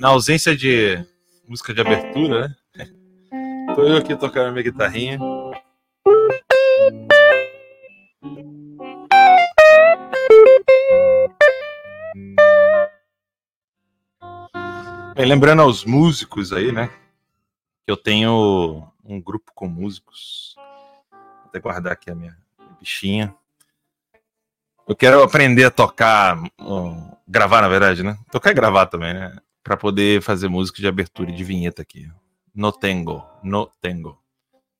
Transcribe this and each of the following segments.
na ausência de música de abertura, né? Tô eu aqui tocando minha guitarrinha. Bem, lembrando aos músicos aí, né? Que eu tenho um grupo com músicos. Vou até guardar aqui a minha bichinha. Eu quero aprender a tocar, gravar na verdade, né? Tocar e gravar também, né? Para poder fazer música de abertura e de vinheta aqui. No tengo, no tengo.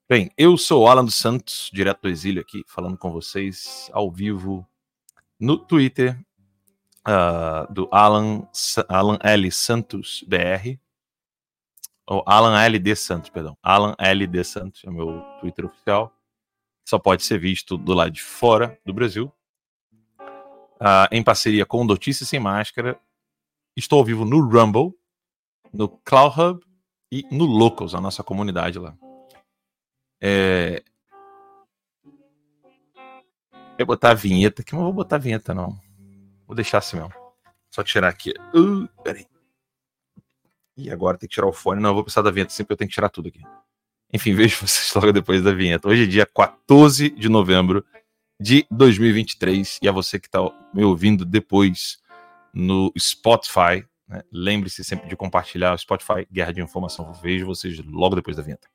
Bem, eu sou o Alan dos Santos, direto do exílio aqui, falando com vocês ao vivo no Twitter uh, do Alan, Alan L. Santos BR. Ou Alan LD Santos, perdão. Alan LD Santos é o meu Twitter oficial. Só pode ser visto do lado de fora do Brasil. Uh, em parceria com Notícias Sem Máscara. Estou ao vivo no Rumble, no Cloud Hub e no Locals, a nossa comunidade lá. É... Eu vou botar a vinheta aqui, mas não vou botar a vinheta, não. Vou deixar assim mesmo. Só tirar aqui. Uh, peraí. E agora tem que tirar o fone. Não, eu vou precisar da vinheta sempre, eu tenho que tirar tudo aqui. Enfim, vejo vocês logo depois da vinheta. Hoje é dia 14 de novembro de 2023. E a você que está me ouvindo depois no Spotify, né? lembre-se sempre de compartilhar o Spotify Guerra de Informação. Vejo vocês logo depois da vinheta.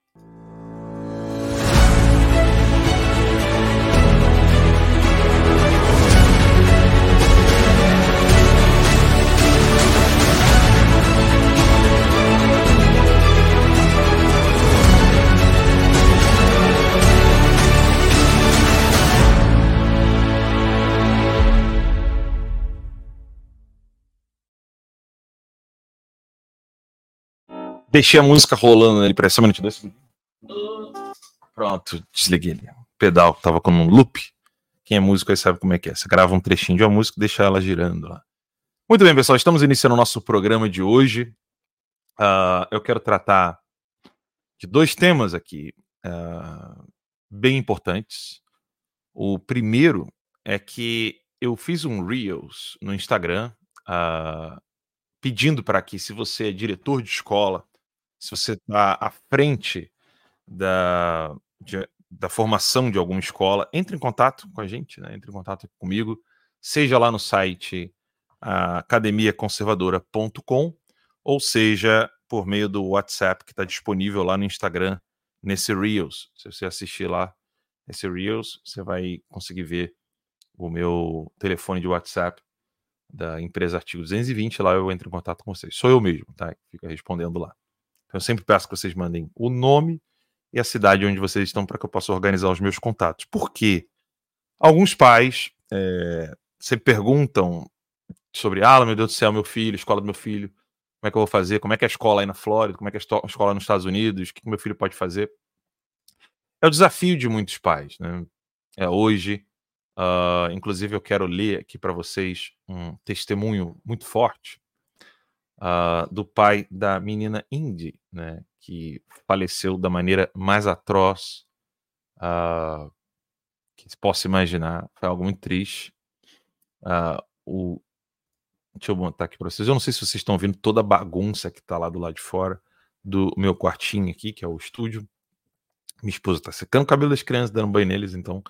Deixei a música rolando ali, para essa minuto. Dois. Pronto, desliguei. O pedal tava com um loop. Quem é músico aí sabe como é que é. Você grava um trechinho de uma música e deixa ela girando lá. Muito bem, pessoal, estamos iniciando o nosso programa de hoje. Uh, eu quero tratar de dois temas aqui uh, bem importantes. O primeiro é que eu fiz um Reels no Instagram uh, pedindo para que, se você é diretor de escola, se você está à frente da, de, da formação de alguma escola, entre em contato com a gente, né? entre em contato comigo, seja lá no site academiaconservadora.com ou seja por meio do WhatsApp que está disponível lá no Instagram, nesse Reels. Se você assistir lá esse Reels, você vai conseguir ver o meu telefone de WhatsApp da empresa Artigo 220, lá eu entro em contato com vocês. Sou eu mesmo, tá? Fica respondendo lá. Eu sempre peço que vocês mandem o nome e a cidade onde vocês estão para que eu possa organizar os meus contatos. Por quê? Alguns pais é, sempre perguntam sobre, ah, meu Deus do céu, meu filho, escola do meu filho, como é que eu vou fazer? Como é que é a escola aí na Flórida? Como é que é a escola nos Estados Unidos? O que, que meu filho pode fazer? É o desafio de muitos pais. Né? É hoje, uh, inclusive eu quero ler aqui para vocês um testemunho muito forte uh, do pai da menina Indy, né, que faleceu da maneira mais atroz uh, que se possa imaginar. Foi algo muito triste. Uh, o... Deixa eu botar aqui para vocês. Eu não sei se vocês estão vendo toda a bagunça que está lá do lado de fora do meu quartinho aqui, que é o estúdio. Minha esposa está secando o cabelo das crianças, dando banho neles, então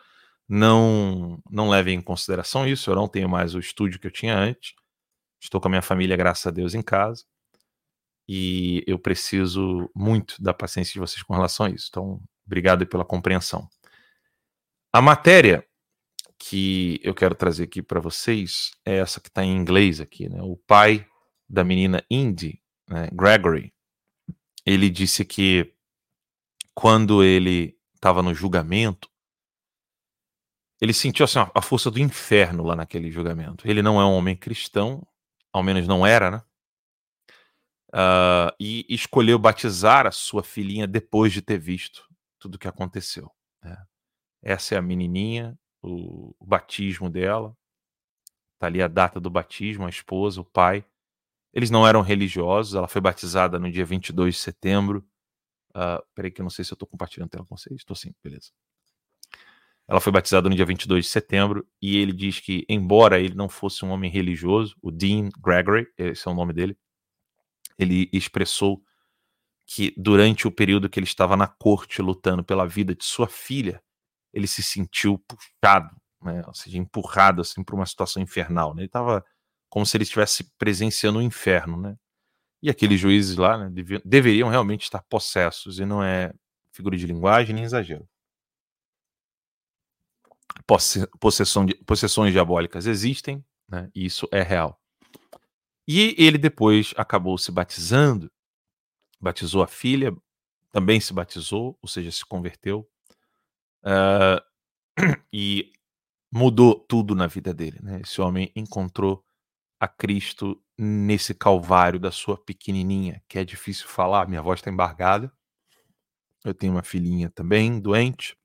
não não levem em consideração isso. Eu não tenho mais o estúdio que eu tinha antes. Estou com a minha família, graças a Deus, em casa. E eu preciso muito da paciência de vocês com relação a isso. Então, obrigado pela compreensão. A matéria que eu quero trazer aqui para vocês é essa que está em inglês aqui, né? O pai da menina Indy, né, Gregory, ele disse que quando ele estava no julgamento, ele sentiu assim, a força do inferno lá naquele julgamento. Ele não é um homem cristão, ao menos não era, né? Uh, e escolheu batizar a sua filhinha depois de ter visto tudo o que aconteceu. Né? Essa é a menininha, o, o, batismo dela. Tá ali a data do batismo, a esposa, o pai. Eles não eram religiosos, ela foi batizada no dia 22 de setembro. Uh, peraí que eu não sei se eu estou compartilhando tela com vocês. Estou sim, beleza. Ela foi batizada no dia 22 de setembro e ele diz que, embora ele não fosse um homem religioso, o Dean Gregory, esse é o nome dele, ele expressou que durante o período que ele estava na corte lutando pela vida de sua filha, ele se sentiu puxado, né, ou seja, empurrado assim para uma situação infernal. Né? Ele estava como se ele estivesse presenciando o um inferno, né? E aqueles juízes lá né, deveriam realmente estar possessos, e não é figura de linguagem nem exagero. Posse, possessão de, possessões diabólicas existem, né, e isso é real. E ele depois acabou se batizando, batizou a filha, também se batizou, ou seja, se converteu, uh, e mudou tudo na vida dele. Né? Esse homem encontrou a Cristo nesse calvário da sua pequenininha, que é difícil falar, minha voz está embargada. Eu tenho uma filhinha também doente.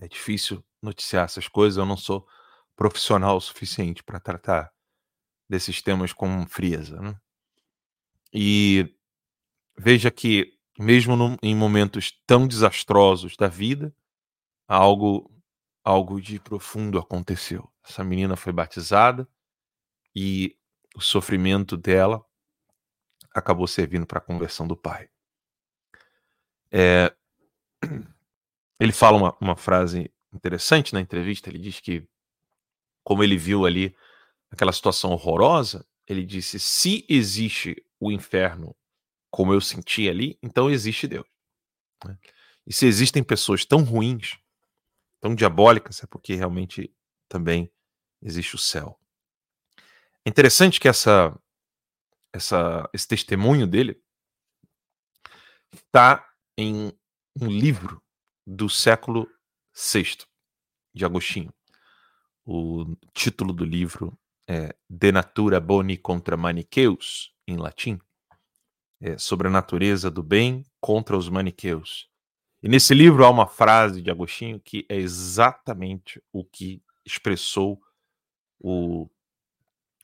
É difícil noticiar essas coisas, eu não sou profissional o suficiente para tratar desses temas com frieza. Né? E veja que, mesmo no, em momentos tão desastrosos da vida, algo, algo de profundo aconteceu. Essa menina foi batizada e o sofrimento dela acabou servindo para a conversão do pai. É, ele fala uma, uma frase interessante na entrevista. Ele diz que, como ele viu ali aquela situação horrorosa, ele disse: se existe o inferno como eu senti ali, então existe Deus. Né? E se existem pessoas tão ruins, tão diabólicas, é porque realmente também existe o céu. É interessante que essa, essa, esse testemunho dele está em um livro do século VI de Agostinho. O título do livro é De Natura Boni contra Maniqueus, em latim, é sobre a natureza do bem contra os maniqueus. E nesse livro há uma frase de Agostinho que é exatamente o que expressou o,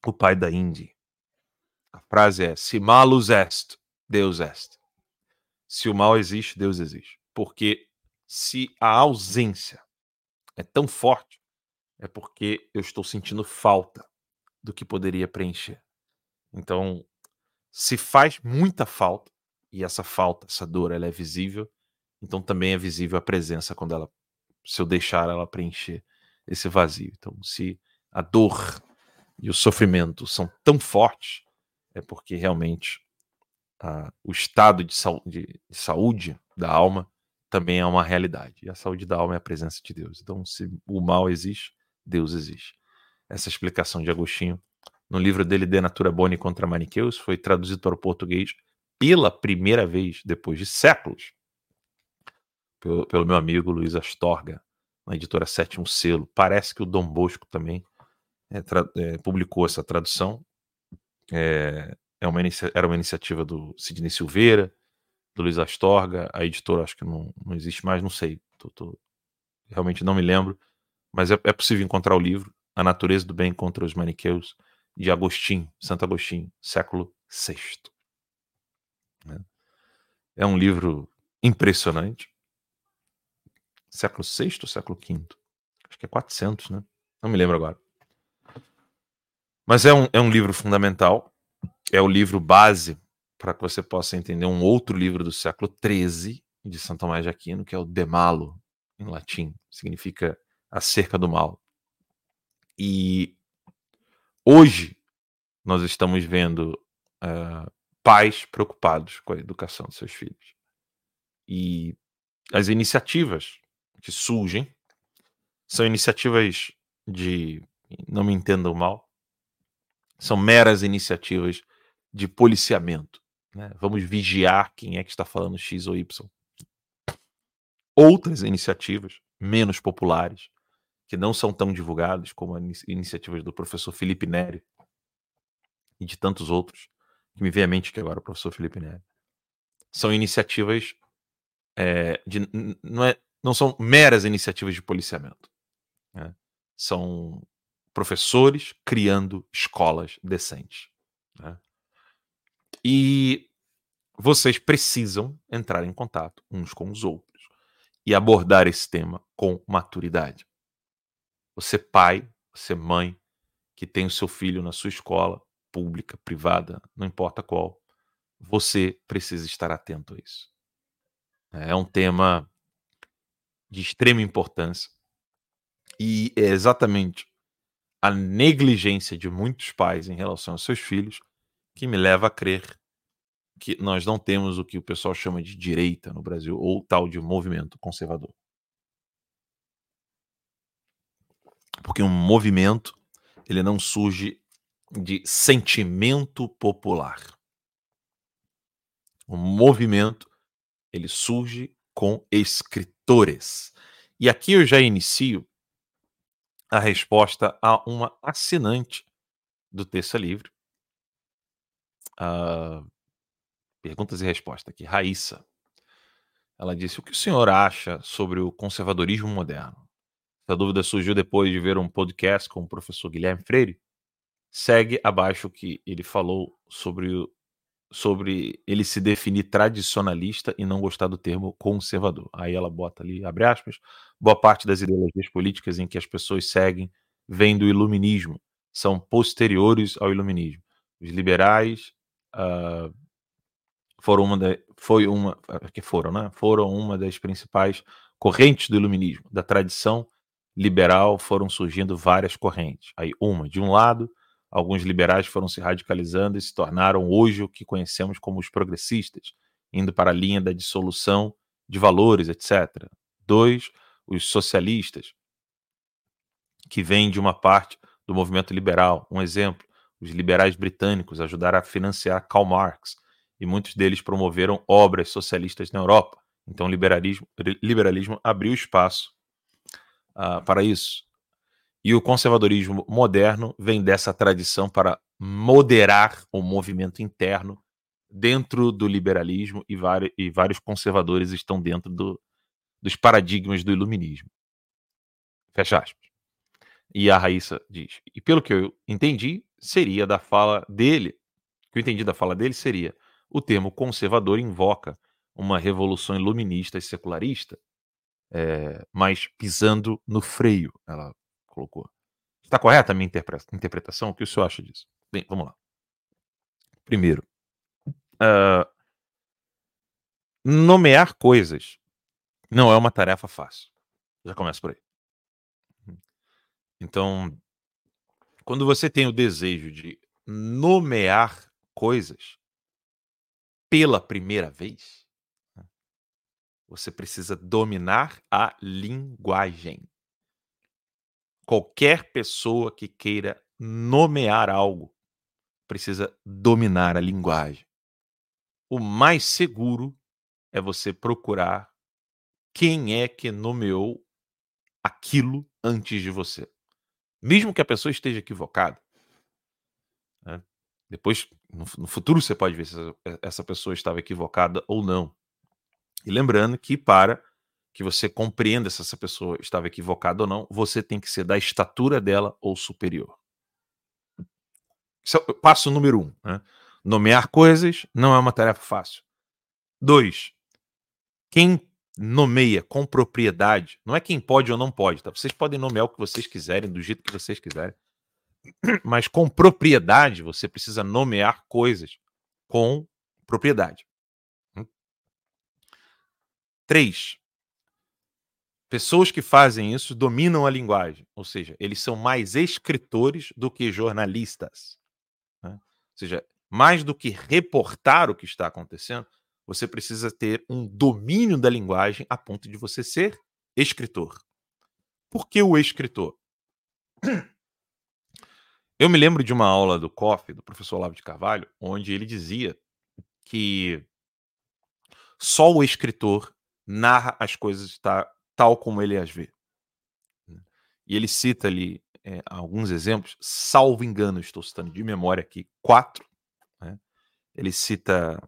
o pai da Indy. A frase é: Se malus est, Deus est. Se o mal existe, Deus existe. Porque se a ausência é tão forte, é porque eu estou sentindo falta do que poderia preencher. Então, se faz muita falta, e essa falta, essa dor, ela é visível, então também é visível a presença quando ela, se eu deixar ela preencher esse vazio. Então, se a dor e o sofrimento são tão fortes, é porque realmente ah, o estado de, de, de saúde da alma também é uma realidade. E a saúde da alma é a presença de Deus. Então, se o mal existe, Deus existe. Essa explicação de Agostinho, no livro dele De Natura Boni contra Maniqueus, foi traduzido para o português pela primeira vez depois de séculos pelo, pelo meu amigo Luiz Astorga, na editora Sétimo Selo. Parece que o Dom Bosco também é, é, publicou essa tradução. É, é uma era uma iniciativa do Sidney Silveira, do Luiz Astorga, a editora acho que não, não existe mais, não sei, tô, tô, realmente não me lembro, mas é, é, possível encontrar o livro A Natureza do Bem contra os Maniqueus, de Agostinho, Santo Agostinho, século VI. Né? É um livro impressionante. Século VI ou século V? Acho que é 400, né? Não me lembro agora. Mas é um, é um livro fundamental, é o livro base para que você possa entender um outro livro do século XIII de São Tomás de Aquino, que é o De Malo, em latim, significa acerca do mal. E hoje nós estamos vendo uh, pais preocupados com a educação dos seus filhos. E as iniciativas que surgem são iniciativas de, não me entendam mal, são meras iniciativas de policiamento. Né? Vamos vigiar quem é que está falando X ou Y. Outras iniciativas, menos populares, que não são tão divulgadas como as iniciativas do professor Felipe Neri e de tantos outros, que me vem à mente que agora o professor Felipe Neri, são iniciativas é, de, não, é, não são meras iniciativas de policiamento. Né? São professores criando escolas decentes. Né? E vocês precisam entrar em contato uns com os outros e abordar esse tema com maturidade. Você, pai, você, mãe, que tem o seu filho na sua escola, pública, privada, não importa qual, você precisa estar atento a isso. É um tema de extrema importância e é exatamente a negligência de muitos pais em relação aos seus filhos que me leva a crer que nós não temos o que o pessoal chama de direita no Brasil ou tal de movimento conservador. Porque um movimento ele não surge de sentimento popular. O movimento ele surge com escritores. E aqui eu já inicio a resposta a uma assinante do Terça Livre. Uh, perguntas e respostas aqui. Raíssa. Ela disse: O que o senhor acha sobre o conservadorismo moderno? Essa dúvida surgiu depois de ver um podcast com o professor Guilherme Freire. Segue abaixo o que ele falou sobre, sobre ele se definir tradicionalista e não gostar do termo conservador. Aí ela bota ali, abre aspas, boa parte das ideologias políticas em que as pessoas seguem vêm do iluminismo, são posteriores ao iluminismo. Os liberais uh, foram uma foi uma que foram, né? Foram uma das principais correntes do iluminismo, da tradição liberal foram surgindo várias correntes. Aí, uma, de um lado, alguns liberais foram se radicalizando e se tornaram hoje o que conhecemos como os progressistas, indo para a linha da dissolução de valores, etc. Dois, os socialistas, que vêm de uma parte do movimento liberal. Um exemplo, os liberais britânicos ajudaram a financiar Karl Marx, e muitos deles promoveram obras socialistas na Europa. Então, o liberalismo, liberalismo abriu espaço uh, para isso. E o conservadorismo moderno vem dessa tradição para moderar o movimento interno dentro do liberalismo e, vários, e vários conservadores estão dentro do, dos paradigmas do iluminismo. Fecha aspas. E a Raíssa diz: e pelo que eu entendi, seria da fala dele, que eu entendi da fala dele seria: o termo conservador invoca uma revolução iluminista e secularista é, mas pisando no freio, ela colocou. Está correta a minha interpretação? O que o senhor acha disso? Bem, vamos lá. Primeiro, uh, nomear coisas não é uma tarefa fácil. Já começa por aí. Então, quando você tem o desejo de nomear coisas pela primeira vez, você precisa dominar a linguagem. Qualquer pessoa que queira nomear algo precisa dominar a linguagem. O mais seguro é você procurar quem é que nomeou aquilo antes de você. Mesmo que a pessoa esteja equivocada. Né? Depois, no, no, futuro, você pode ver se essa pessoa estava equivocada ou não. E lembrando que para que você compreenda se essa pessoa estava equivocada ou não, você tem que ser da estatura dela ou superior. É passo número um. Né? Nomear coisas não é uma tarefa fácil. Dois, quem nomeia com propriedade, não é quem pode ou não pode, tá? Vocês podem nomear o que vocês quiserem, do jeito que vocês quiserem. Mas com propriedade, você precisa nomear coisas com propriedade. Três, pessoas que fazem isso dominam a linguagem, ou seja, eles são mais escritores do que jornalistas. Né? Ou seja, mais do que reportar o que está acontecendo, você precisa ter um domínio da linguagem a ponto de você ser escritor. Por que o escritor? Eu me lembro de uma aula do COF, do professor Olavo de Carvalho, onde ele dizia que só o escritor narra as coisas tá, tal como ele as vê. E ele cita ali é, alguns exemplos, salvo engano, estou citando de memória aqui, quatro. Né? Ele cita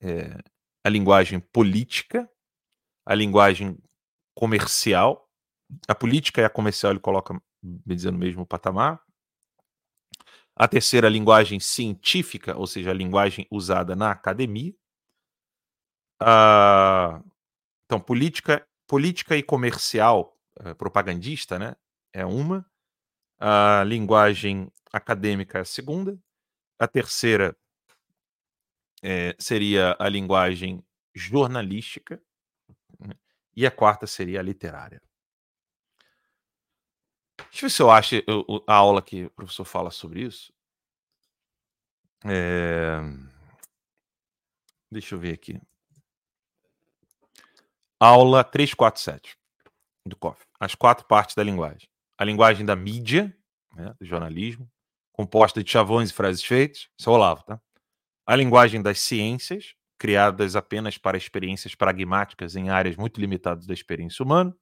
é, a linguagem política, a linguagem comercial, a política e a comercial ele coloca, me dizendo, no mesmo patamar. A terceira, a linguagem científica, ou seja, a linguagem usada na academia. A então, política, política e comercial eh, propagandista, né? É uma. A linguagem acadêmica é a segunda. A terceira é, seria a linguagem jornalística né, e a quarta seria a literária. Deixa eu ver se eu acho a aula que o professor fala sobre isso. É... Deixa eu ver aqui. Aula 347 do COF. As quatro partes da linguagem. A linguagem da mídia, né, do jornalismo, composta de chavões e frases feitas. Isso é Olavo, tá? A linguagem das ciências, criadas apenas para experiências pragmáticas em áreas muito limitadas da experiência humana.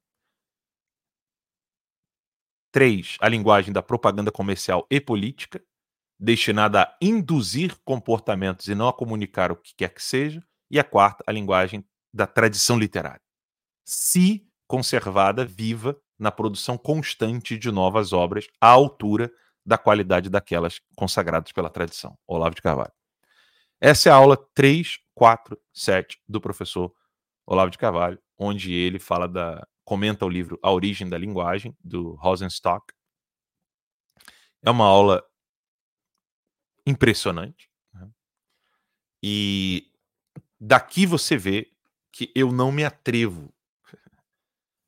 Três, a linguagem da propaganda comercial e política, destinada a induzir comportamentos e não a comunicar o que quer que seja. E a quarta, a linguagem da tradição literária. Se conservada, viva, na produção constante de novas obras à altura da qualidade daquelas consagradas pela tradição. Olavo de Carvalho. Essa é a aula 347 do professor Olavo de Carvalho, onde ele fala da comenta o livro A Origem da Linguagem do Rosenstock. É uma aula impressionante. Né? E daqui você vê que eu não me atrevo.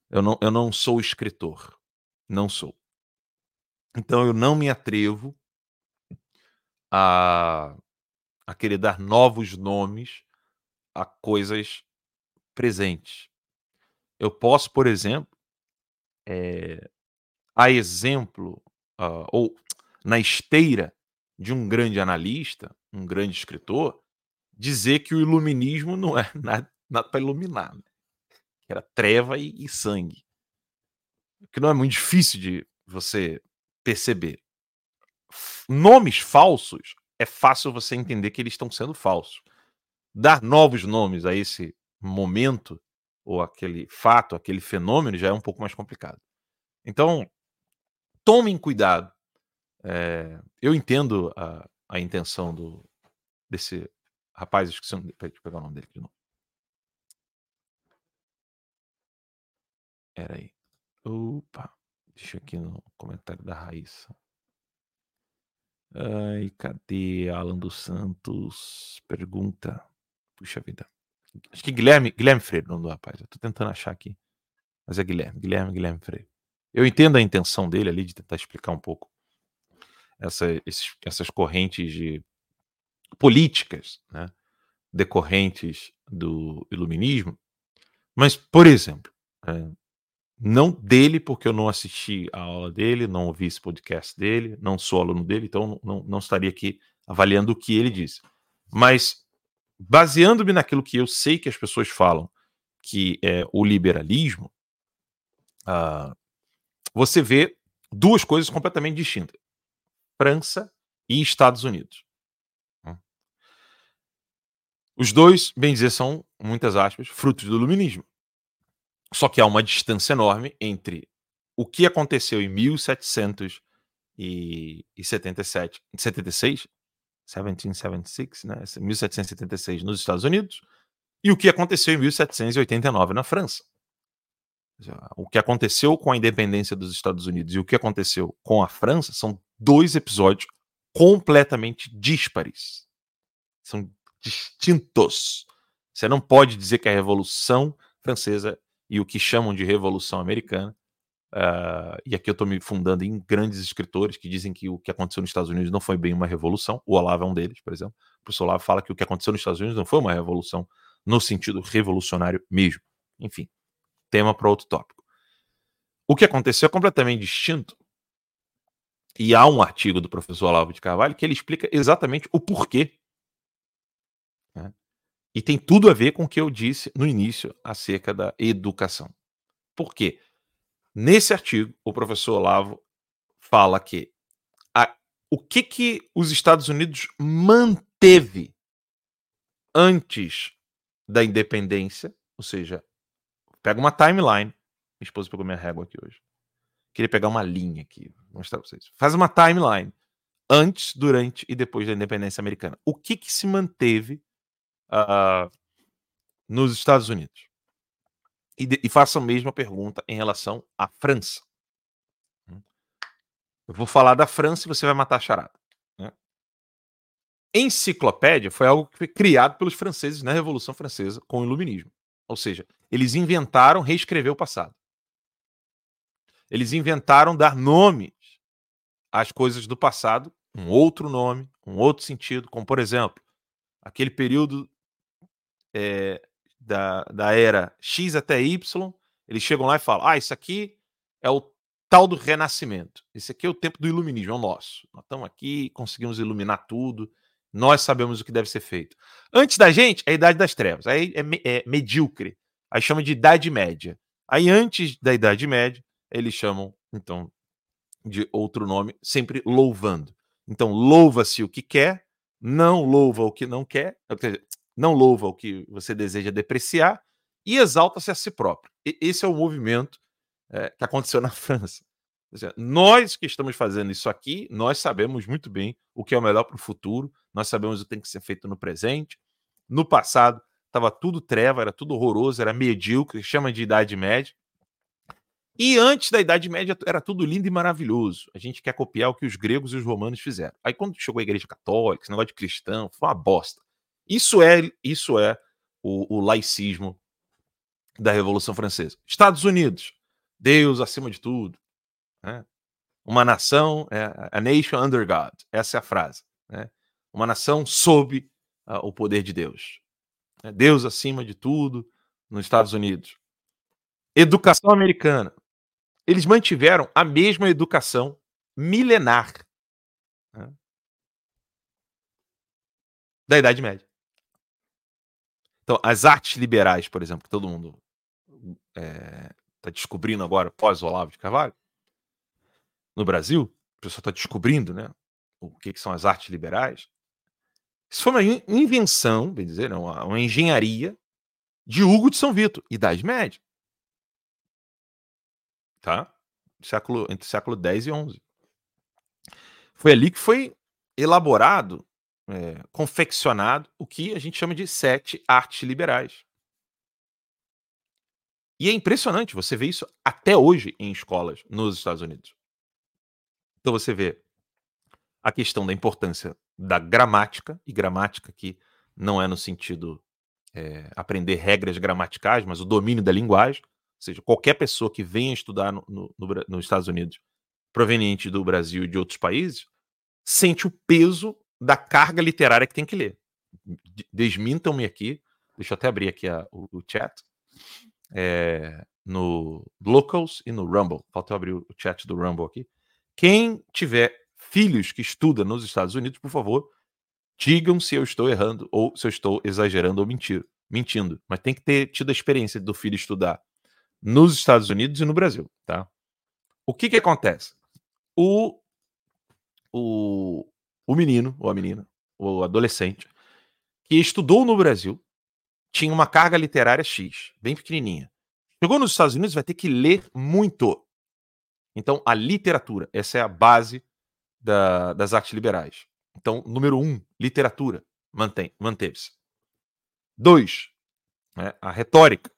Eu não, eu não sou escritor. Não sou. Então eu não me atrevo a, a querer dar novos nomes a coisas presentes. Eu posso, por exemplo, é, a exemplo, uh, ou na esteira de um grande analista, um grande escritor, dizer que o iluminismo não é nada, nada para iluminar. Né? Era treva e, e sangue. Que não é muito difícil de você perceber. Nomes falsos é fácil você entender que eles estão sendo falsos. Dar novos nomes a esse momento ou aquele fato, aquele fenômeno já é um pouco mais complicado. Então, tomem cuidado é, eu entendo a, a intenção do, desse rapaz, esqueci de pegar o nome dele de novo. Era aí. Opa, deixa aqui no comentário da Raíssa. Ai, cadê Alan dos Santos? Pergunta. Puxa vida. Acho que Guilherme, Guilherme Freire, nome do rapaz. Eu tô tentando achar aqui. Mas é Guilherme, Guilherme, Guilherme Freire. Eu entendo a intenção dele ali de tentar explicar um pouco essa, esses, essas correntes de políticas né, decorrentes do iluminismo. Mas, por exemplo, é, não dele, porque eu não assisti a aula dele, não ouvi esse podcast dele, não sou aluno dele, então não, não estaria aqui avaliando o que ele disse. Mas, baseando-me naquilo que eu sei que as pessoas falam, que é o liberalismo, uh, você vê duas coisas completamente distintas. França e Estados Unidos. Hum. Os dois, bem dizer, são, muitas aspas, frutos do iluminismo. Só que há uma distância enorme entre o que aconteceu em 1777, 76, 1776, né? 1776 nos Estados Unidos, e o que aconteceu em 1789 na França. O que aconteceu com a independência dos Estados Unidos e o que aconteceu com a França são dois episódios completamente díspares. São distintos. Você não pode dizer que a Revolução Francesa e o que chamam de Revolução Americana, uh, e aqui eu estou me fundando em grandes escritores que dizem que o que aconteceu nos Estados Unidos não foi bem uma revolução. O Olavo é um deles, por exemplo. O professor Olavo fala que o que aconteceu nos Estados Unidos não foi uma revolução no sentido revolucionário mesmo. Enfim, tema para outro tópico. O que aconteceu é completamente distinto e há um artigo do professor Olavo de Carvalho que ele explica exatamente o porquê. Né? E tem tudo a ver com o que eu disse no início acerca da educação. Por quê? Nesse artigo, o professor Olavo fala que a, o que, que os Estados Unidos manteve antes da independência, ou seja, pega uma timeline. Minha esposa pegou minha régua aqui hoje. Queria pegar uma linha aqui, mostrar para vocês. Faz uma timeline antes, durante e depois da independência americana. O que, que se manteve uh, nos Estados Unidos? E, de, e faça a mesma pergunta em relação à França. Eu vou falar da França e você vai matar a charada. Né? enciclopédia foi algo que foi criado pelos franceses na Revolução Francesa com o Iluminismo. Ou seja, eles inventaram reescrever o passado. Eles inventaram dar nomes às coisas do passado, um outro nome, um outro sentido, como por exemplo, aquele período é, da, da era X até Y, eles chegam lá e falam: ah, isso aqui é o tal do renascimento. Esse aqui é o tempo do iluminismo, é o nosso. Nós estamos aqui, conseguimos iluminar tudo, nós sabemos o que deve ser feito. Antes da gente, é a Idade das Trevas, aí é, é medíocre, aí chama de Idade Média. Aí antes da Idade Média, eles chamam, então, de outro nome, sempre louvando. Então, louva-se o que quer, não louva o que não quer, não louva o que você deseja depreciar e exalta-se a si próprio. E esse é o movimento é, que aconteceu na França. Seja, nós que estamos fazendo isso aqui, nós sabemos muito bem o que é o melhor para o futuro, nós sabemos o que tem que ser feito no presente. No passado, estava tudo treva, era tudo horroroso, era medíocre, chama de Idade Média. E antes da Idade Média era tudo lindo e maravilhoso. A gente quer copiar o que os gregos e os romanos fizeram. Aí quando chegou a Igreja Católica, esse negócio de cristão, foi uma bosta. Isso é, isso é o, o laicismo da Revolução Francesa. Estados Unidos, Deus acima de tudo. Né? Uma nação, é, a nation under God. Essa é a frase. Né? Uma nação sob uh, o poder de Deus. É Deus acima de tudo nos Estados Unidos. Educação americana. Eles mantiveram a mesma educação milenar né? da Idade Média. Então, as artes liberais, por exemplo, que todo mundo está é, tá descobrindo agora, pós Olavo de Carvalho, no Brasil, o pessoal está descobrindo né, o que, que, são as artes liberais. Isso foi uma invenção, bem dizer, não, uma engenharia de Hugo de São Vito, Idade Média. Tá? Século, entre século X e XI. Foi ali que foi elaborado, é, confeccionado, o que a gente chama de sete artes liberais. E é impressionante, você vê isso até hoje em escolas nos Estados Unidos. Então você vê a questão da importância da gramática, e gramática que não é no sentido é, aprender regras gramaticais, mas o domínio da linguagem. Ou seja, qualquer pessoa que venha estudar no, no, no, nos Estados Unidos, proveniente do Brasil e de outros países, sente o peso da carga literária que tem que ler. Desmintam-me aqui, deixa eu até abrir aqui a, o, o, chat, é, no Locals e no Rumble. Falta eu abrir o chat do Rumble aqui. Quem tiver filhos que estudam nos Estados Unidos, por favor, digam se eu estou errando ou se eu estou exagerando ou mentir, mentindo. Mas tem que ter tido a experiência do filho estudar nos Estados Unidos e no Brasil, tá? O que que acontece? O, o, o menino, ou a menina, o adolescente, que estudou no Brasil, tinha uma carga literária X, bem pequenininha. Chegou nos Estados Unidos, vai ter que ler muito. Então, a literatura, essa é a base da, das artes liberais. Então, número um, literatura, mantém, manteve-se. Dois, né, a retórica,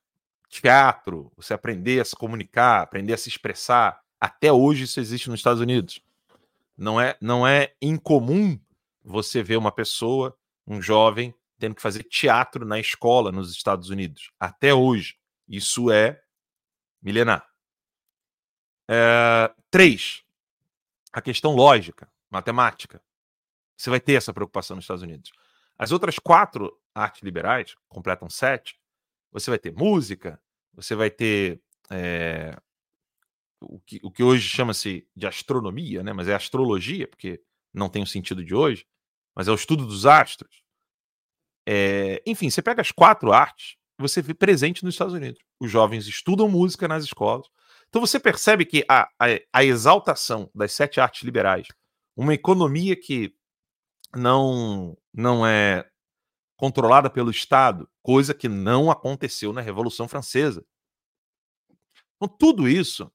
teatro, você aprender a se comunicar, aprender a se expressar. Até hoje isso existe nos Estados Unidos. Não é, não é incomum você ver uma pessoa, um jovem, tendo que fazer teatro na escola nos Estados Unidos. Até hoje. Isso é milenar. É, três, a questão lógica, matemática. Você vai ter essa preocupação nos Estados Unidos. As outras quatro artes liberais, completam sete, você vai ter música, você vai ter é, o, que, o que hoje chama-se de astronomia, né? mas é astrologia, porque não tem o sentido de hoje, mas é o estudo dos astros. É, enfim, você pega as quatro artes, você vê presente nos Estados Unidos. Os jovens estudam música nas escolas, então você percebe que a, a, a exaltação das sete artes liberais, uma economia que não, não é controlada pelo Estado, coisa que não aconteceu na Revolução Francesa. Então, tudo isso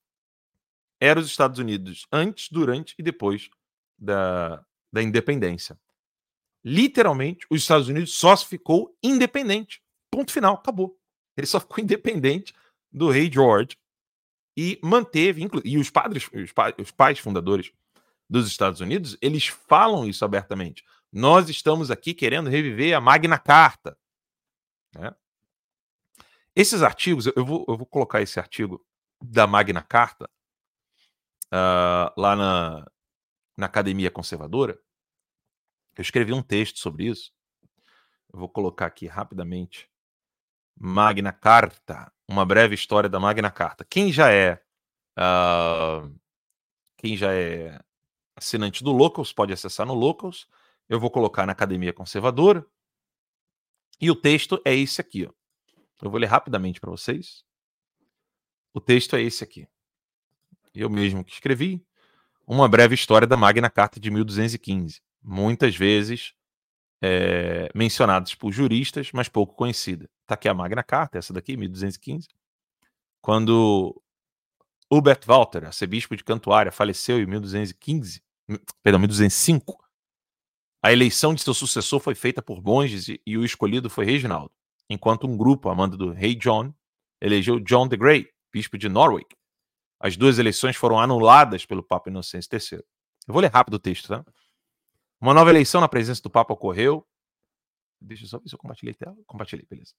era os Estados Unidos antes, durante e depois da, da independência. Literalmente, os Estados Unidos só ficou independente. Ponto final, acabou. Ele só ficou independente do rei George e manteve, e os padres, os, pa, os pais fundadores dos Estados Unidos, eles falam isso abertamente. Nós estamos aqui querendo reviver a Magna Carta. Né? Esses artigos, eu vou, eu vou colocar esse artigo da Magna Carta uh, lá na, na Academia Conservadora. Eu escrevi um texto sobre isso. Eu vou colocar aqui rapidamente. Magna Carta, uma breve história da Magna Carta. Quem já é uh, quem já é assinante do Locals pode acessar no Locals. Eu vou colocar na Academia Conservadora. E o texto é esse aqui. Ó. Eu vou ler rapidamente para vocês. O texto é esse aqui. Eu mesmo que escrevi. Uma breve história da Magna Carta de 1215. Muitas vezes é, mencionados por juristas, mas pouco conhecida. Está aqui a Magna Carta, essa daqui, 1215. Quando Hubert Walter, arcebispo de Cantuária, faleceu em 1215, perdão, 1205, a eleição de seu sucessor foi feita por monges e, e o escolhido foi Reginaldo, enquanto um grupo, a mando do rei John, elegeu John the Great, bispo de Norwich. As duas eleições foram anuladas pelo Papa Inocêncio III. Eu vou ler rápido o texto, tá? Uma nova eleição na presença do Papa ocorreu. Deixa eu só ver se eu compartilhei tela. Compartilhei, beleza.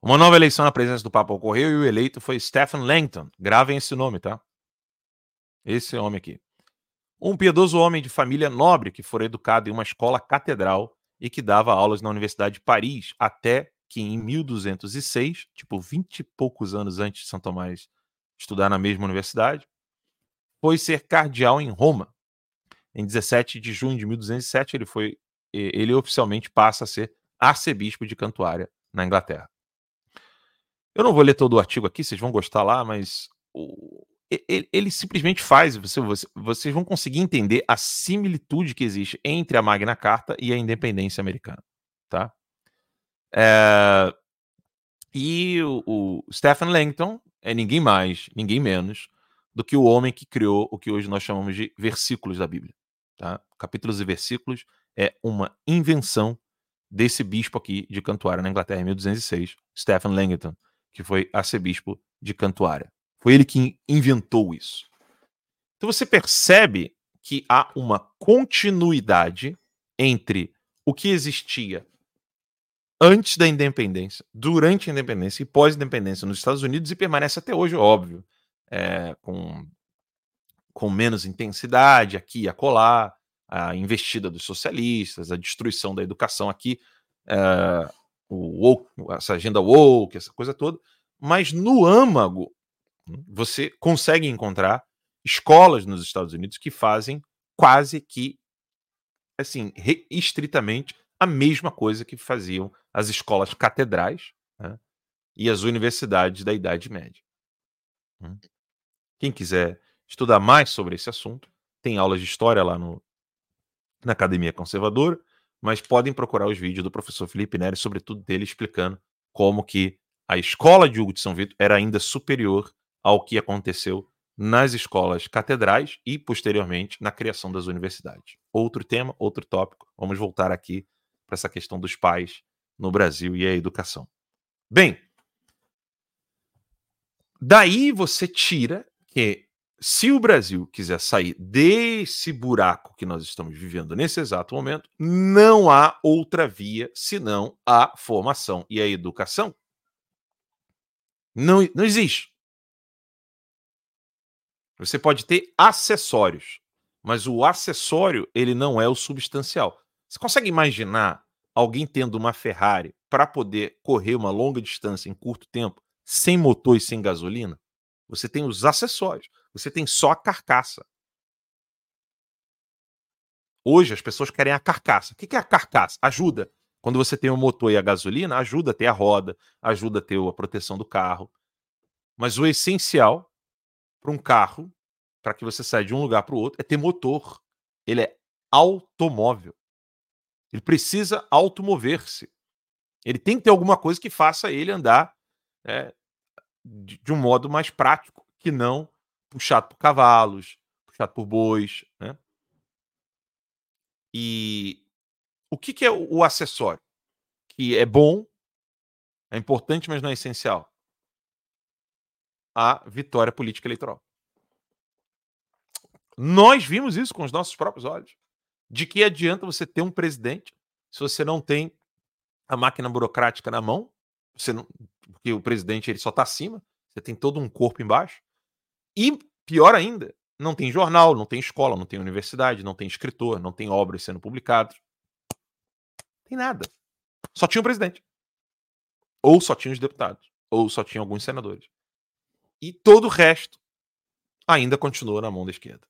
Uma nova eleição na presença do Papa ocorreu e o eleito foi Stephen Langton. Gravem esse nome, tá? Esse homem aqui. Um piedoso homem de família nobre que foi educado em uma escola catedral e que dava aulas na Universidade de Paris, até que em 1206, tipo 20 e poucos anos antes de São Tomás estudar na mesma universidade, foi ser cardeal em Roma. Em 17 de junho de 1207, ele foi ele oficialmente passa a ser arcebispo de Cantuária, na Inglaterra. Eu não vou ler todo o artigo aqui, vocês vão gostar lá, mas o, ele, ele, simplesmente faz, você, você, vocês vão conseguir entender a similitude que existe entre a Magna Carta e a independência americana, tá? É, e o, o Stephen Langton é ninguém mais, ninguém menos do que o homem que criou o que hoje nós chamamos de versículos da Bíblia, tá? Capítulos e versículos é uma invenção desse bispo aqui de Cantuária, na Inglaterra, em 1206, Stephen Langton, que foi arcebispo de Cantuária. Foi ele que inventou isso. Então você percebe que há uma continuidade entre o que existia antes da independência, durante a independência e pós-independência nos Estados Unidos e permanece até hoje, óbvio, é, com, com menos intensidade aqui e acolá, a investida dos socialistas, a destruição da educação aqui, é, o woke, essa agenda woke, essa coisa toda, mas no âmago você consegue encontrar escolas nos Estados Unidos que fazem quase que, assim, estritamente a mesma coisa que faziam as escolas catedrais né, e as universidades da Idade Média. Hum. Quem quiser estudar mais sobre esse assunto, tem aulas de história lá no, na Academia Conservadora, mas podem procurar os vídeos do professor Felipe Neri, sobretudo dele explicando como que a escola de Hugo de São Vito era ainda superior ao que aconteceu nas escolas catedrais e, posteriormente, na criação das universidades. Outro tema, outro tópico. Vamos voltar aqui para essa questão dos pais no Brasil e a educação. Bem, daí você tira que se o Brasil quiser sair desse buraco que nós estamos vivendo nesse exato momento, não há outra via senão a formação e a educação. Não, não existe. Você pode ter acessórios, mas o acessório ele não é o substancial. Você consegue imaginar alguém tendo uma Ferrari para poder correr uma longa distância em curto tempo, sem motor e sem gasolina? Você tem os acessórios, você tem só a carcaça. Hoje as pessoas querem a carcaça. O que é a carcaça? Ajuda. Quando você tem o motor e a gasolina, ajuda a ter a roda, ajuda a ter a proteção do carro. Mas o essencial para um carro, para que você saia de um lugar para o outro, é ter motor. Ele é automóvel. Ele precisa automover-se. Ele tem que ter alguma coisa que faça ele andar é, de, de, um modo mais prático, que não puxado por cavalos, puxado por bois. Né? E o que, que é o, o acessório? Que é bom, é importante, mas não é essencial a vitória política eleitoral. Nós vimos isso com os nossos próprios olhos. De que adianta você ter um presidente se você não tem a máquina burocrática na mão? Você não, porque o presidente ele só está acima, você tem todo um corpo embaixo. E pior ainda, não tem jornal, não tem escola, não tem universidade, não tem escritor, não tem obras sendo publicadas. Tem nada. Só tinha o presidente. Ou só tinha os deputados. Ou só tinha alguns senadores. E todo o resto ainda continua na mão da esquerda.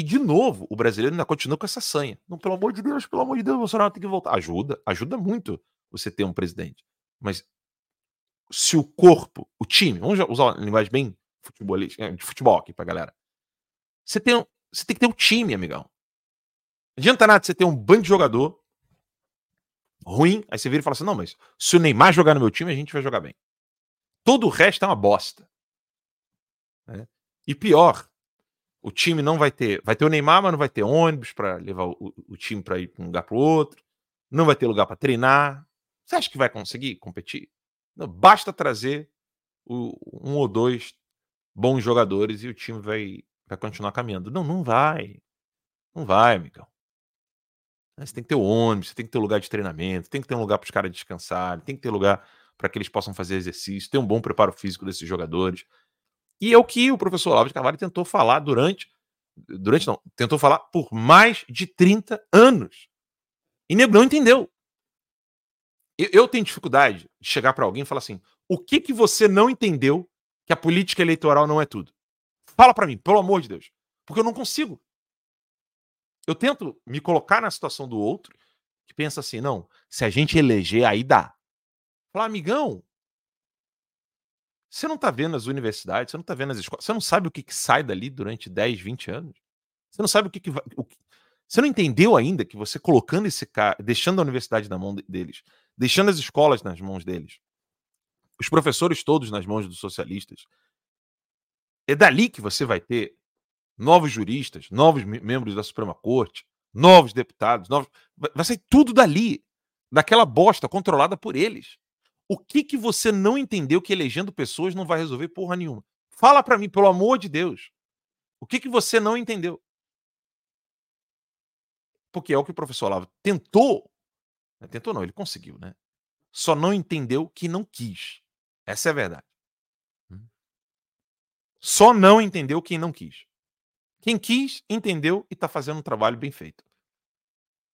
E, de novo, o brasileiro ainda continua com essa sanha. Não, pelo amor de Deus, pelo amor de Deus, o Bolsonaro tem que voltar. Ajuda, ajuda muito você ter um presidente. Mas se o corpo, o time, vamos usar uma linguagem bem futebolista, é, de futebol aqui pra galera. Você tem, você tem que ter um time, amigão. Não adianta nada você ter um bando de jogador ruim, aí você vira e fala assim: não, mas se o Neymar jogar no meu time, a gente vai jogar bem. Todo o resto é uma bosta. Né? E pior, o time não vai ter. Vai ter o Neymar, mas não vai ter ônibus para levar o, o time para ir de um lugar para o outro. Não vai ter lugar para treinar. Você acha que vai conseguir competir? Não, basta trazer o, um ou dois bons jogadores e o time vai, vai continuar caminhando. Não, não vai. Não vai, amigão. Você tem que ter ônibus, você tem que ter um lugar de treinamento, tem que ter um lugar para os caras descansarem, tem que ter lugar para que eles possam fazer exercício, ter um bom preparo físico desses jogadores. E é o que o professor de Carvalho tentou falar durante. Durante não, tentou falar por mais de 30 anos. E nego não entendeu. Eu, eu tenho dificuldade de chegar para alguém e falar assim: o que, que você não entendeu que a política eleitoral não é tudo? Fala para mim, pelo amor de Deus. Porque eu não consigo. Eu tento me colocar na situação do outro que pensa assim: não, se a gente eleger, aí dá. Falar, amigão, você não está vendo as universidades, você não está vendo as escolas, você não sabe o que, que, sai dali durante 10, 20 anos. Você não sabe o que, que, o que, Você não entendeu ainda que você colocando esse cara, deixando a universidade na mão deles, deixando as escolas nas mãos deles, os professores todos nas mãos dos socialistas, é dali que você vai ter novos juristas, novos membros da Suprema Corte, novos deputados, novos... vai sair tudo dali, daquela bosta controlada por eles. O que que você não entendeu que elegendo pessoas não vai resolver porra nenhuma? Fala para mim, pelo amor de Deus. O que que você não entendeu? Porque é o que o professor Olavo tentou. Né, tentou não, ele conseguiu, né? Só não entendeu que não quis. Essa é a verdade. Hum. Só não entendeu quem não quis. Quem quis, entendeu e está fazendo um trabalho bem feito.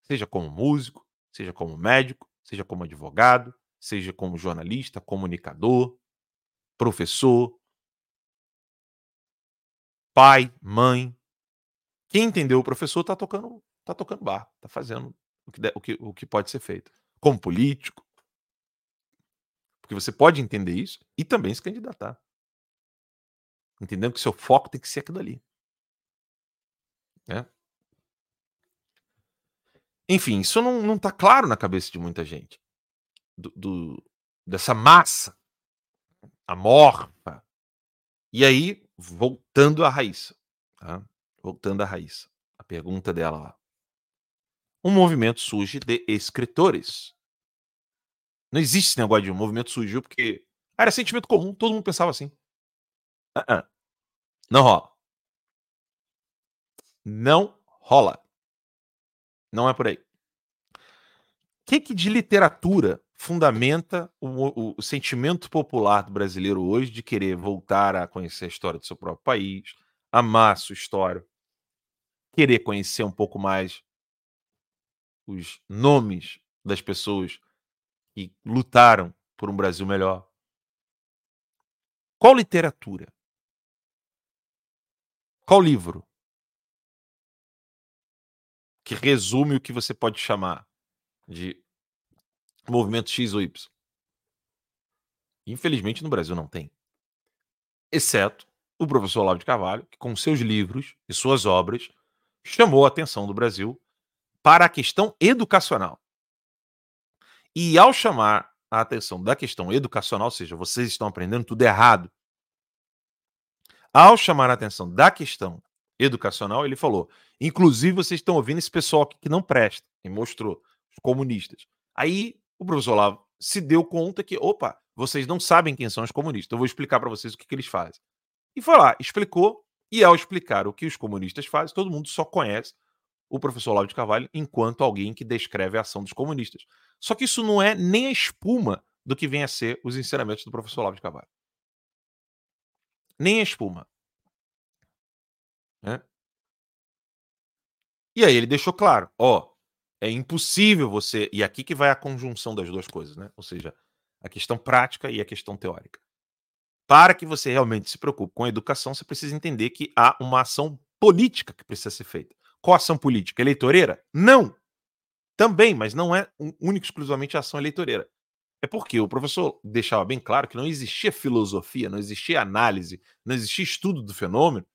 Seja como músico, seja como médico, seja como advogado, seja como jornalista, comunicador, professor, pai, mãe. Quem entendeu o professor está tocando, tá tocando bar, está fazendo o que, o, que, o que pode ser feito. Como político. Porque você pode entender isso e também se candidatar. Entendendo que seu foco tem que ser aquilo ali. Né? Enfim, isso não está claro na cabeça de muita gente do, do, dessa massa amorfa. E aí, voltando à raiz. Tá? Voltando à raiz. A pergunta dela lá. Um movimento surge de escritores. Não existe esse negócio de um movimento surgiu porque era sentimento comum, todo mundo pensava assim. Uh -uh. Não rola. Não rola. Não é por aí. O que, que de literatura fundamenta o, o, sentimento popular do brasileiro hoje de querer voltar a conhecer a história do seu próprio país, amar a sua história, querer conhecer um pouco mais os nomes das pessoas que lutaram por um Brasil melhor. Qual literatura? Qual livro? Que resume o que você pode chamar de movimento X ou Y. Infelizmente, no Brasil não tem. Exceto o professor Olavo de Carvalho, que com seus livros e suas obras chamou a atenção do Brasil para a questão educacional. E ao chamar a atenção da questão educacional, ou seja, vocês estão aprendendo tudo errado. Ao chamar a atenção da questão educacional, ele falou: inclusive vocês estão ouvindo esse pessoal que não presta, e mostrou, os comunistas. Aí o professor Olavo se deu conta que, opa, vocês não sabem quem são os comunistas, eu vou explicar para vocês o que, que eles fazem. E foi lá, explicou, e ao explicar o que os comunistas fazem, todo mundo só conhece o professor Olavo de Carvalho enquanto alguém que descreve a ação dos comunistas. Só que isso não é nem a espuma do que vem a ser os ensinamentos do professor Olavo de Carvalho. Nem a espuma. Né? E aí ele deixou claro, ó, é impossível você. E aqui que vai a conjunção das duas coisas, né? Ou seja, a questão prática e a questão teórica. Para que você realmente se preocupe com a educação, você precisa entender que há uma ação política que precisa ser feita. Qual ação política? Eleitoreira? Não! Também, mas não é única exclusivamente a ação eleitoreira. É porque o professor deixava bem claro que não existia filosofia, não existia análise, não existia estudo do fenômeno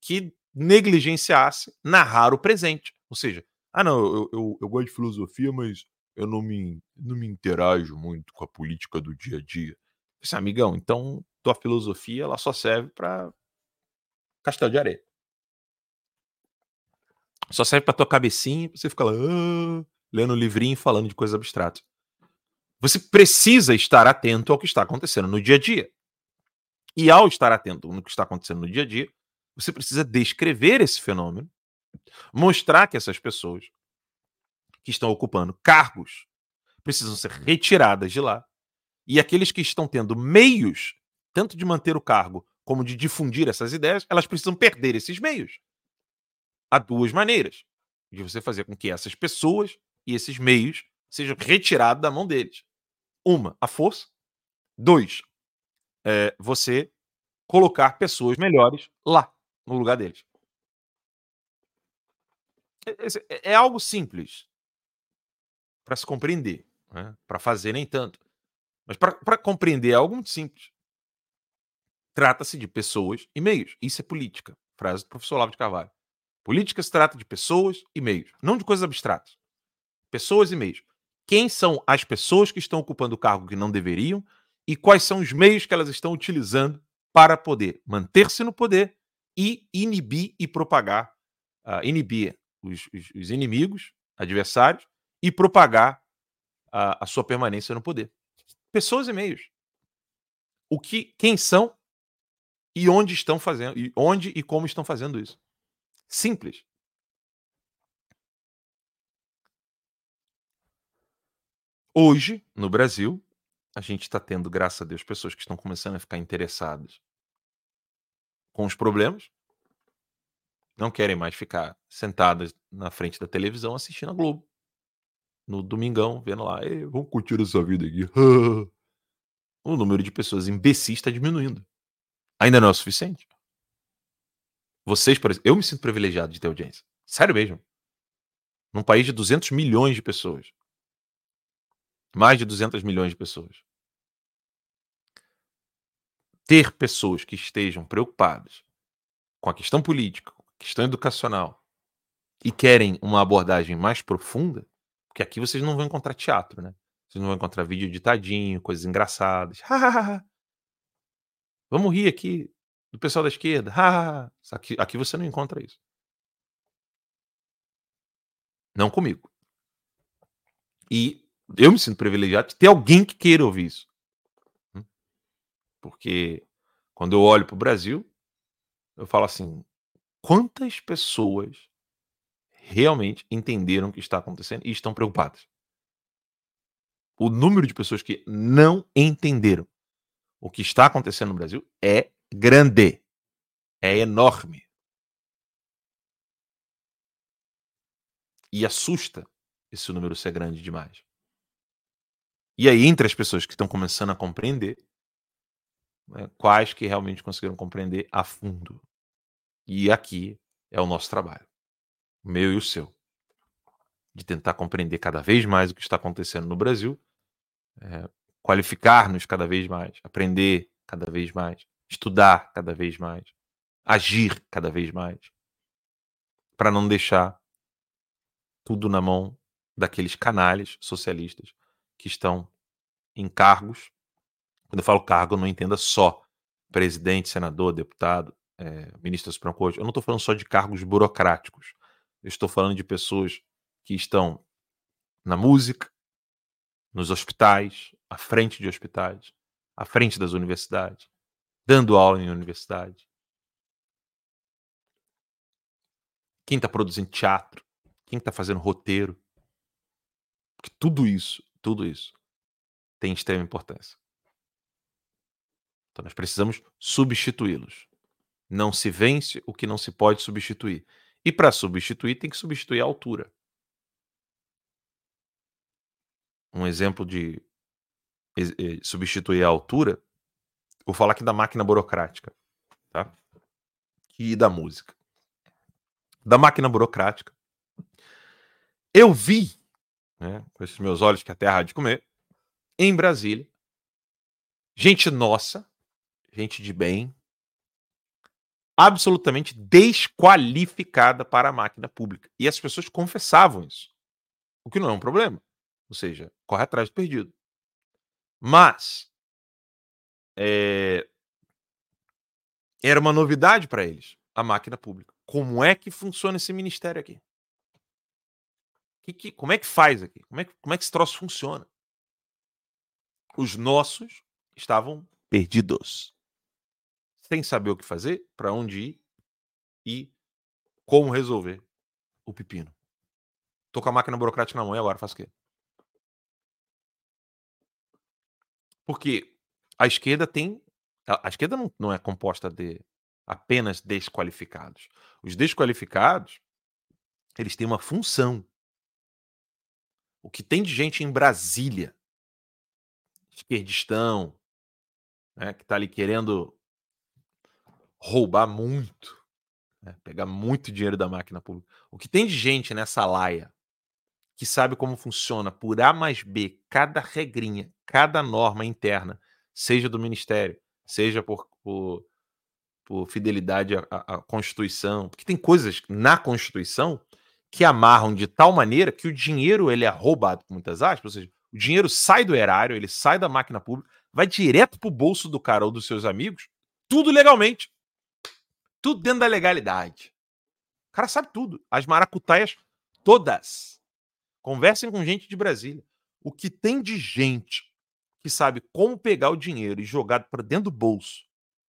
que negligenciasse narrar o presente. Ou seja, ah, não, eu, eu, eu gosto de filosofia, mas eu não me, não me interajo muito com a política do dia a dia. Esse amigão, então tua filosofia ela só serve para castelo de areia. Só serve para tua cabecinha, você ficar lá, ah, lendo livrinho e falando de coisas abstratas. Você precisa estar atento ao que está acontecendo no dia a dia. E ao estar atento no que está acontecendo no dia a dia, você precisa descrever esse fenômeno, mostrar que essas pessoas que estão ocupando cargos precisam ser retiradas de lá. E aqueles que estão tendo meios, tanto de manter o cargo como de difundir essas ideias, elas precisam perder esses meios. Há duas maneiras de você fazer com que essas pessoas e esses meios sejam retirados da mão deles. Uma, a força. Dois, é, você colocar pessoas melhores lá, no lugar deles. É, é, é algo simples para se compreender. Né? Para fazer, nem tanto. Mas para compreender é algo muito simples. Trata-se de pessoas e meios. Isso é política. Frase do professor Olavo de Carvalho. Política se trata de pessoas e meios, não de coisas abstratas. Pessoas e meios. Quem são as pessoas que estão ocupando o cargo que não deveriam e quais são os meios que elas estão utilizando para poder manter-se no poder e inibir e propagar, uh, inibir os, os, os, inimigos, adversários, e propagar a, a sua permanência no poder. Pessoas e meios. O que, quem são e onde estão fazendo, e onde e como estão fazendo isso. Simples. Hoje, no Brasil, a gente está tendo, graças a Deus, pessoas que estão começando a ficar interessadas com os problemas, não querem mais ficar sentadas na frente da televisão assistindo a Globo. No domingão, vendo lá, vamos curtir essa vida aqui. o número de pessoas imbecis está diminuindo. Ainda não é o suficiente. Vocês, por exemplo, eu me sinto privilegiado de ter audiência. Sério mesmo. Num país de 200 milhões de pessoas. Mais de 200 milhões de pessoas. Ter pessoas que estejam preocupadas com a questão política, questão educacional e querem uma abordagem mais profunda, porque aqui vocês não vão encontrar teatro, né? Vocês não vão encontrar vídeo ditadinho, coisas engraçadas. Vamos rir aqui do pessoal da esquerda. aqui, aqui você não encontra isso. Não comigo. E eu me sinto privilegiado de ter alguém que queira ouvir isso. Hum? Porque quando eu olho para o Brasil, eu falo assim: quantas pessoas realmente entenderam o que está acontecendo e estão preocupadas? O número de pessoas que não entenderam o que está acontecendo no Brasil é grande, é enorme. E assusta esse número ser grande demais. E aí, entre as pessoas que estão começando a compreender, né, quais que realmente conseguiram compreender a fundo. E aqui é o nosso trabalho, o meu e o seu, de tentar compreender cada vez mais o que está acontecendo no Brasil, é, qualificar-nos cada vez mais, aprender cada vez mais, estudar cada vez mais, agir cada vez mais, para não deixar tudo na mão daqueles canalhas socialistas que estão em cargos. Quando eu falo cargo, eu não entenda só presidente, senador, deputado, é, ministro da Suprema. Eu não estou falando só de cargos burocráticos. Eu estou falando de pessoas que estão na música, nos hospitais, à frente de hospitais, à frente das universidades, dando aula em universidade. Quem está produzindo teatro, Quem está fazendo roteiro? Porque tudo isso, tudo isso tem extrema importância. Então nós precisamos substituí-los. Não se vence o que não se pode substituir. E para substituir, tem que substituir a altura. Um exemplo de eh, substituir a altura, vou falar aqui da máquina burocrática, tá? E da música. Da máquina burocrática. Eu vi, né, com esses meus olhos que a terra há de comer, em Brasília, gente nossa, gente de bem, absolutamente desqualificada para a máquina pública. E as pessoas confessavam isso. O que não é um problema. Ou seja, corre atrás do perdido. Mas é, era uma novidade para eles, a máquina pública. Como é que funciona esse ministério aqui? Que, que, como é que faz aqui? Como é que, como é que esse troço funciona? Os nossos estavam perdidos sem saber o que fazer, para onde ir e como resolver o pepino. Tô com a máquina burocrática na mão e agora faço o quê? Porque a esquerda tem. A, esquerda não, não é composta de apenas desqualificados. Os desqualificados, eles têm uma função. O que tem de gente em Brasília, esquerdistão, né, que está ali querendo roubar muito, né? pegar muito dinheiro da máquina pública. O que tem de gente nessa laia que sabe como funciona por A mais B, cada regrinha, cada norma interna, seja do Ministério, seja por, por, por fidelidade à, à, Constituição, porque tem coisas na Constituição que amarram de tal maneira que o dinheiro ele é roubado, com muitas aspas, ou seja, o dinheiro sai do erário, ele sai da máquina pública, vai direto para o bolso do cara ou dos seus amigos, tudo legalmente. Tudo dentro da legalidade. O cara sabe tudo. As maracutaias todas. Conversem com gente de Brasília. O que tem de gente que sabe como pegar o dinheiro e jogar para dentro do bolso,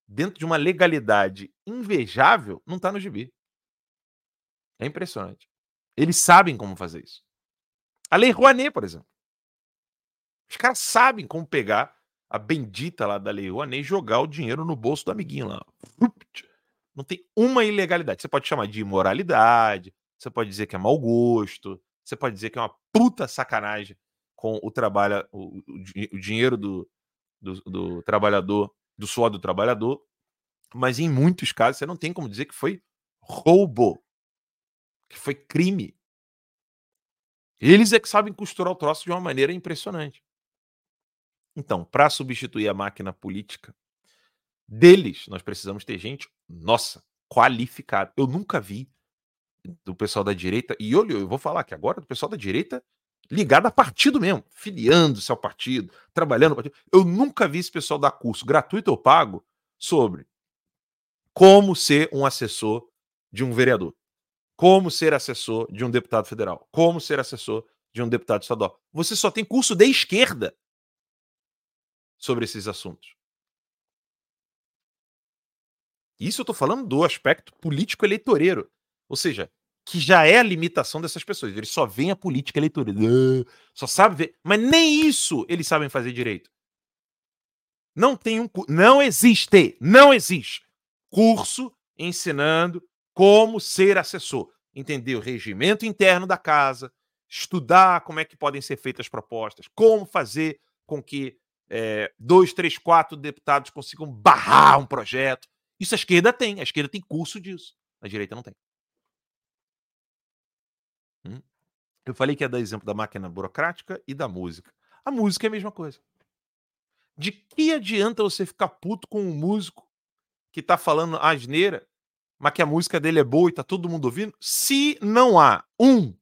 dentro de uma legalidade invejável, não está no gibi. É impressionante. Eles sabem como fazer isso. A Lei Rouanet, por exemplo. Os caras sabem como pegar a bendita lá da Lei Rouanet e jogar o dinheiro no bolso do amiguinho lá. Não tem uma ilegalidade. Você pode chamar de imoralidade, você pode dizer que é mau gosto, você pode dizer que é uma puta sacanagem com o trabalho, o, o, o dinheiro do, do, do, trabalhador, do suor do trabalhador, mas em muitos casos você não tem como dizer que foi roubo, que foi crime. Eles é que sabem costurar o troço de uma maneira impressionante. Então, para substituir a máquina política, deles, nós precisamos ter gente, nossa, qualificada. Eu nunca vi do pessoal da direita, e olha, eu vou falar que agora do pessoal da direita ligado a partido mesmo, filiando-se ao partido, trabalhando no partido. Eu nunca vi esse pessoal dar curso gratuito ou pago sobre como ser um assessor de um vereador, como ser assessor de um deputado federal, como ser assessor de um deputado estadual. Você só tem curso de esquerda sobre esses assuntos. Isso eu estou falando do aspecto político-eleitoreiro. Ou seja, que já é a limitação dessas pessoas. Eles só veem a política eleitoreira. Só sabem ver. Mas nem isso eles sabem fazer direito. Não tem um. Não existe. Não existe curso ensinando como ser assessor. Entender o regimento interno da casa, estudar como é que podem ser feitas as propostas, como fazer com que é, dois, três, quatro deputados consigam barrar um projeto. Isso a esquerda tem. A esquerda tem curso disso. A direita não tem. Hum? Eu falei que é dar exemplo da máquina burocrática e da música. A música é a mesma coisa. De que adianta você ficar puto com um músico que tá falando asneira, mas que a música dele é boa e tá todo mundo ouvindo, se não há um,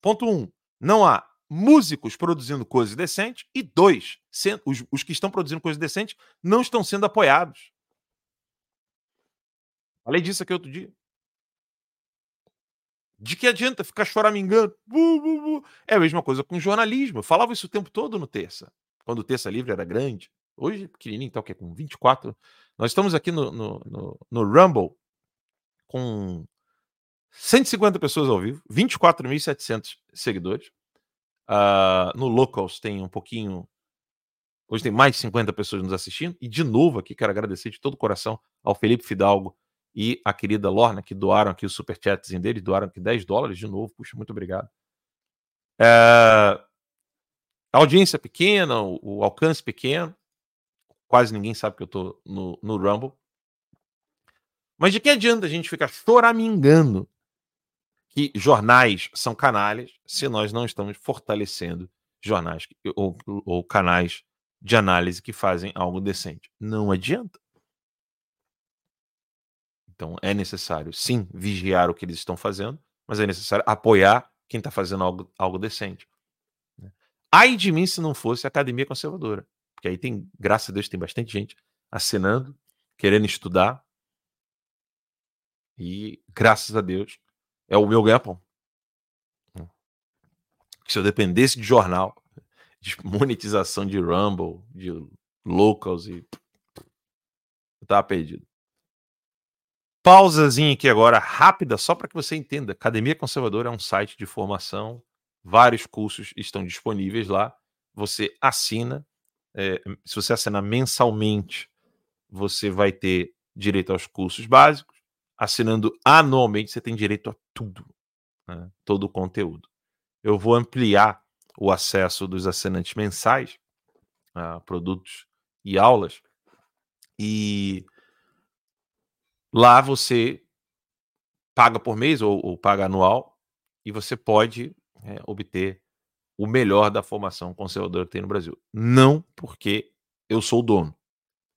ponto um, não há músicos produzindo coisas decentes e dois, os, os que estão produzindo coisas decentes não estão sendo apoiados. Falei disso aqui outro dia. De que adianta ficar choramingando? Bu, bu. É a mesma coisa com jornalismo. Eu falava isso o tempo todo no Terça, quando o Terça Livre era grande. Hoje, pequenininho, então, que é com 24. Nós estamos aqui no, no, no, no Rumble com 150 pessoas ao vivo, 24.700 seguidores. Uh, no Locals tem um pouquinho. Hoje tem mais de 50 pessoas nos assistindo. E de novo aqui quero agradecer de todo o coração ao Felipe Fidalgo e a querida Lorna, que doaram aqui o superchatzinho deles, doaram aqui 10 dólares de novo. Puxa, muito obrigado. É... Audiência pequena, o, o, alcance pequeno. Quase ninguém sabe que eu tô no, no Rumble. Mas de que adianta a gente ficar choramingando que jornais são canalhas se nós não estamos fortalecendo jornais ou, ou canais de análise que fazem algo decente? Não adianta. Então é necessário, sim, vigiar o que eles estão fazendo, mas é necessário apoiar quem está fazendo algo, algo decente. Né? Ai de mim se não fosse a Academia Conservadora. Porque aí tem, graças a Deus, tem bastante gente assinando, querendo estudar. E, graças a Deus, é o meu ganha-pão. Se eu dependesse de jornal, de monetização de Rumble, de locals e. Eu tava perdido. Pausazinha aqui agora, rápida, só para que você entenda. Academia Conservadora é um site de formação, vários cursos estão disponíveis lá. Você assina, é, se você assinar mensalmente, você vai ter direito aos cursos básicos. Assinando anualmente, você tem direito a tudo, né? todo o conteúdo. Eu vou ampliar o acesso dos assinantes mensais a produtos e aulas, e Lá você paga por mês ou, ou paga anual e você pode é, obter o melhor da formação conservadora que tem no Brasil. Não porque eu sou o dono,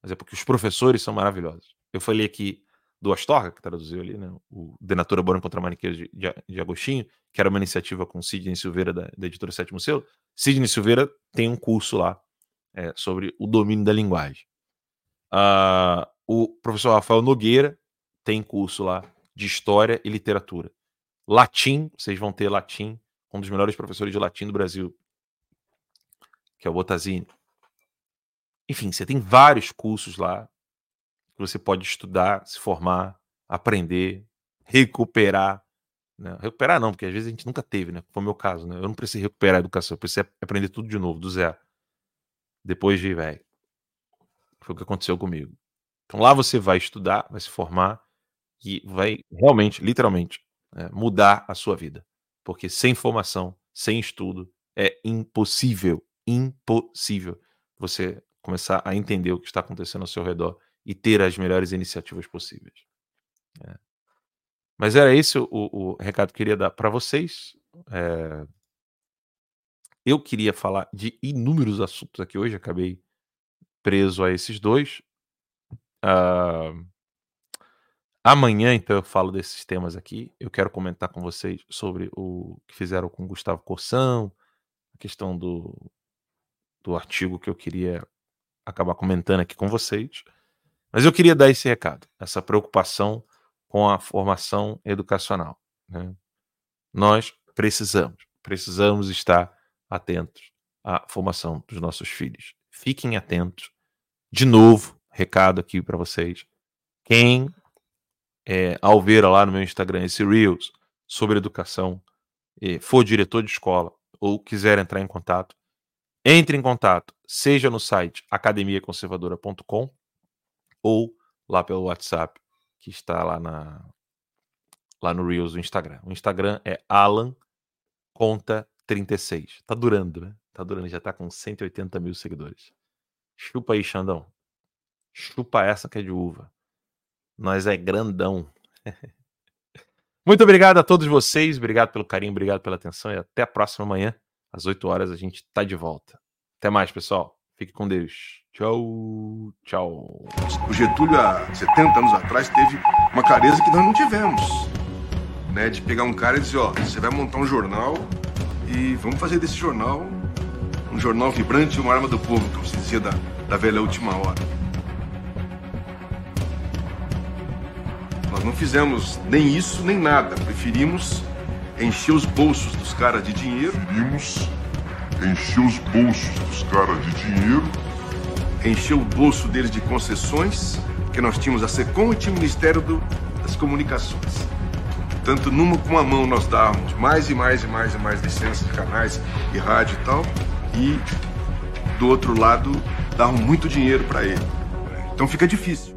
mas é porque os professores são maravilhosos. Eu falei aqui do Astorga, que traduziu ali, né, o Denatura Bora contra Maniqueiros de, de, de, Agostinho, que era uma iniciativa com Sidney Silveira, da, da editora Sétimo Selo. Sidney Silveira tem um curso lá é, sobre o domínio da linguagem. Uh, o professor Rafael Nogueira tem curso lá de história e literatura. Latim, vocês vão ter latim, um dos melhores professores de latim do Brasil, que é o Botazini. Enfim, você tem vários cursos lá que você pode estudar, se formar, aprender, recuperar. Né? Recuperar não, porque às vezes a gente nunca teve, né? Foi o meu caso, né? Eu não precisei recuperar a educação, eu precisei aprender tudo de novo, do zero. Depois de, velho. Foi o que aconteceu comigo. Então lá você vai estudar, vai se formar, que vai realmente, literalmente, é, mudar a sua vida. Porque sem formação, sem estudo, é impossível, impossível você começar a entender o que está acontecendo ao seu redor e ter as melhores iniciativas possíveis. É. Mas era esse o, o, recado que eu queria dar para vocês. É... Eu queria falar de inúmeros assuntos aqui hoje, acabei preso a esses dois. Uh... Amanhã, então, eu falo desses temas aqui. Eu quero comentar com vocês sobre o que fizeram com Gustavo Corsão, a questão do, do artigo que eu queria acabar comentando aqui com vocês. Mas eu queria dar esse recado, essa preocupação com a formação educacional. Né? Nós precisamos, precisamos estar atentos à formação dos nossos filhos. Fiquem atentos. De novo, recado aqui para vocês. Quem é, ao ver lá no meu Instagram esse Reels sobre educação, for diretor de escola ou quiser entrar em contato, entre em contato, seja no site academiaconservadora.com ou lá pelo WhatsApp, que está lá, na, lá no Reels do Instagram. O Instagram é Alan Conta 36. Tá durando, né? Tá durando, já tá com 180 mil seguidores. Chupa aí, Xandão. Chupa essa que é de uva. Nós é grandão. Muito obrigado a todos vocês, obrigado pelo carinho, obrigado pela atenção e até a próxima manhã, às 8 horas, a gente tá de volta. Até mais, pessoal. Fique com Deus. Tchau, tchau. O Getúlio, há 70 anos atrás, teve uma clareza que nós não tivemos. Né, de pegar um cara e dizer, ó, você vai montar um jornal e vamos fazer desse jornal um jornal vibrante, uma arma do povo, como se dizia da, da velha última hora. Nós não fizemos nem isso, nem nada. Preferimos encher os bolsos dos caras de dinheiro. Preferimos encher os bolsos dos caras de dinheiro. Encher o bolso deles de concessões, que nós tínhamos a SECOM e tinha o Ministério do, das Comunicações. Portanto, numa com uma mão nós dávamos mais e mais e mais e mais licenças de canais e rádio e tal, e do outro lado davam muito dinheiro para ele. Então fica difícil.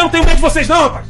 Eu não tenho medo de vocês, não, rapaz!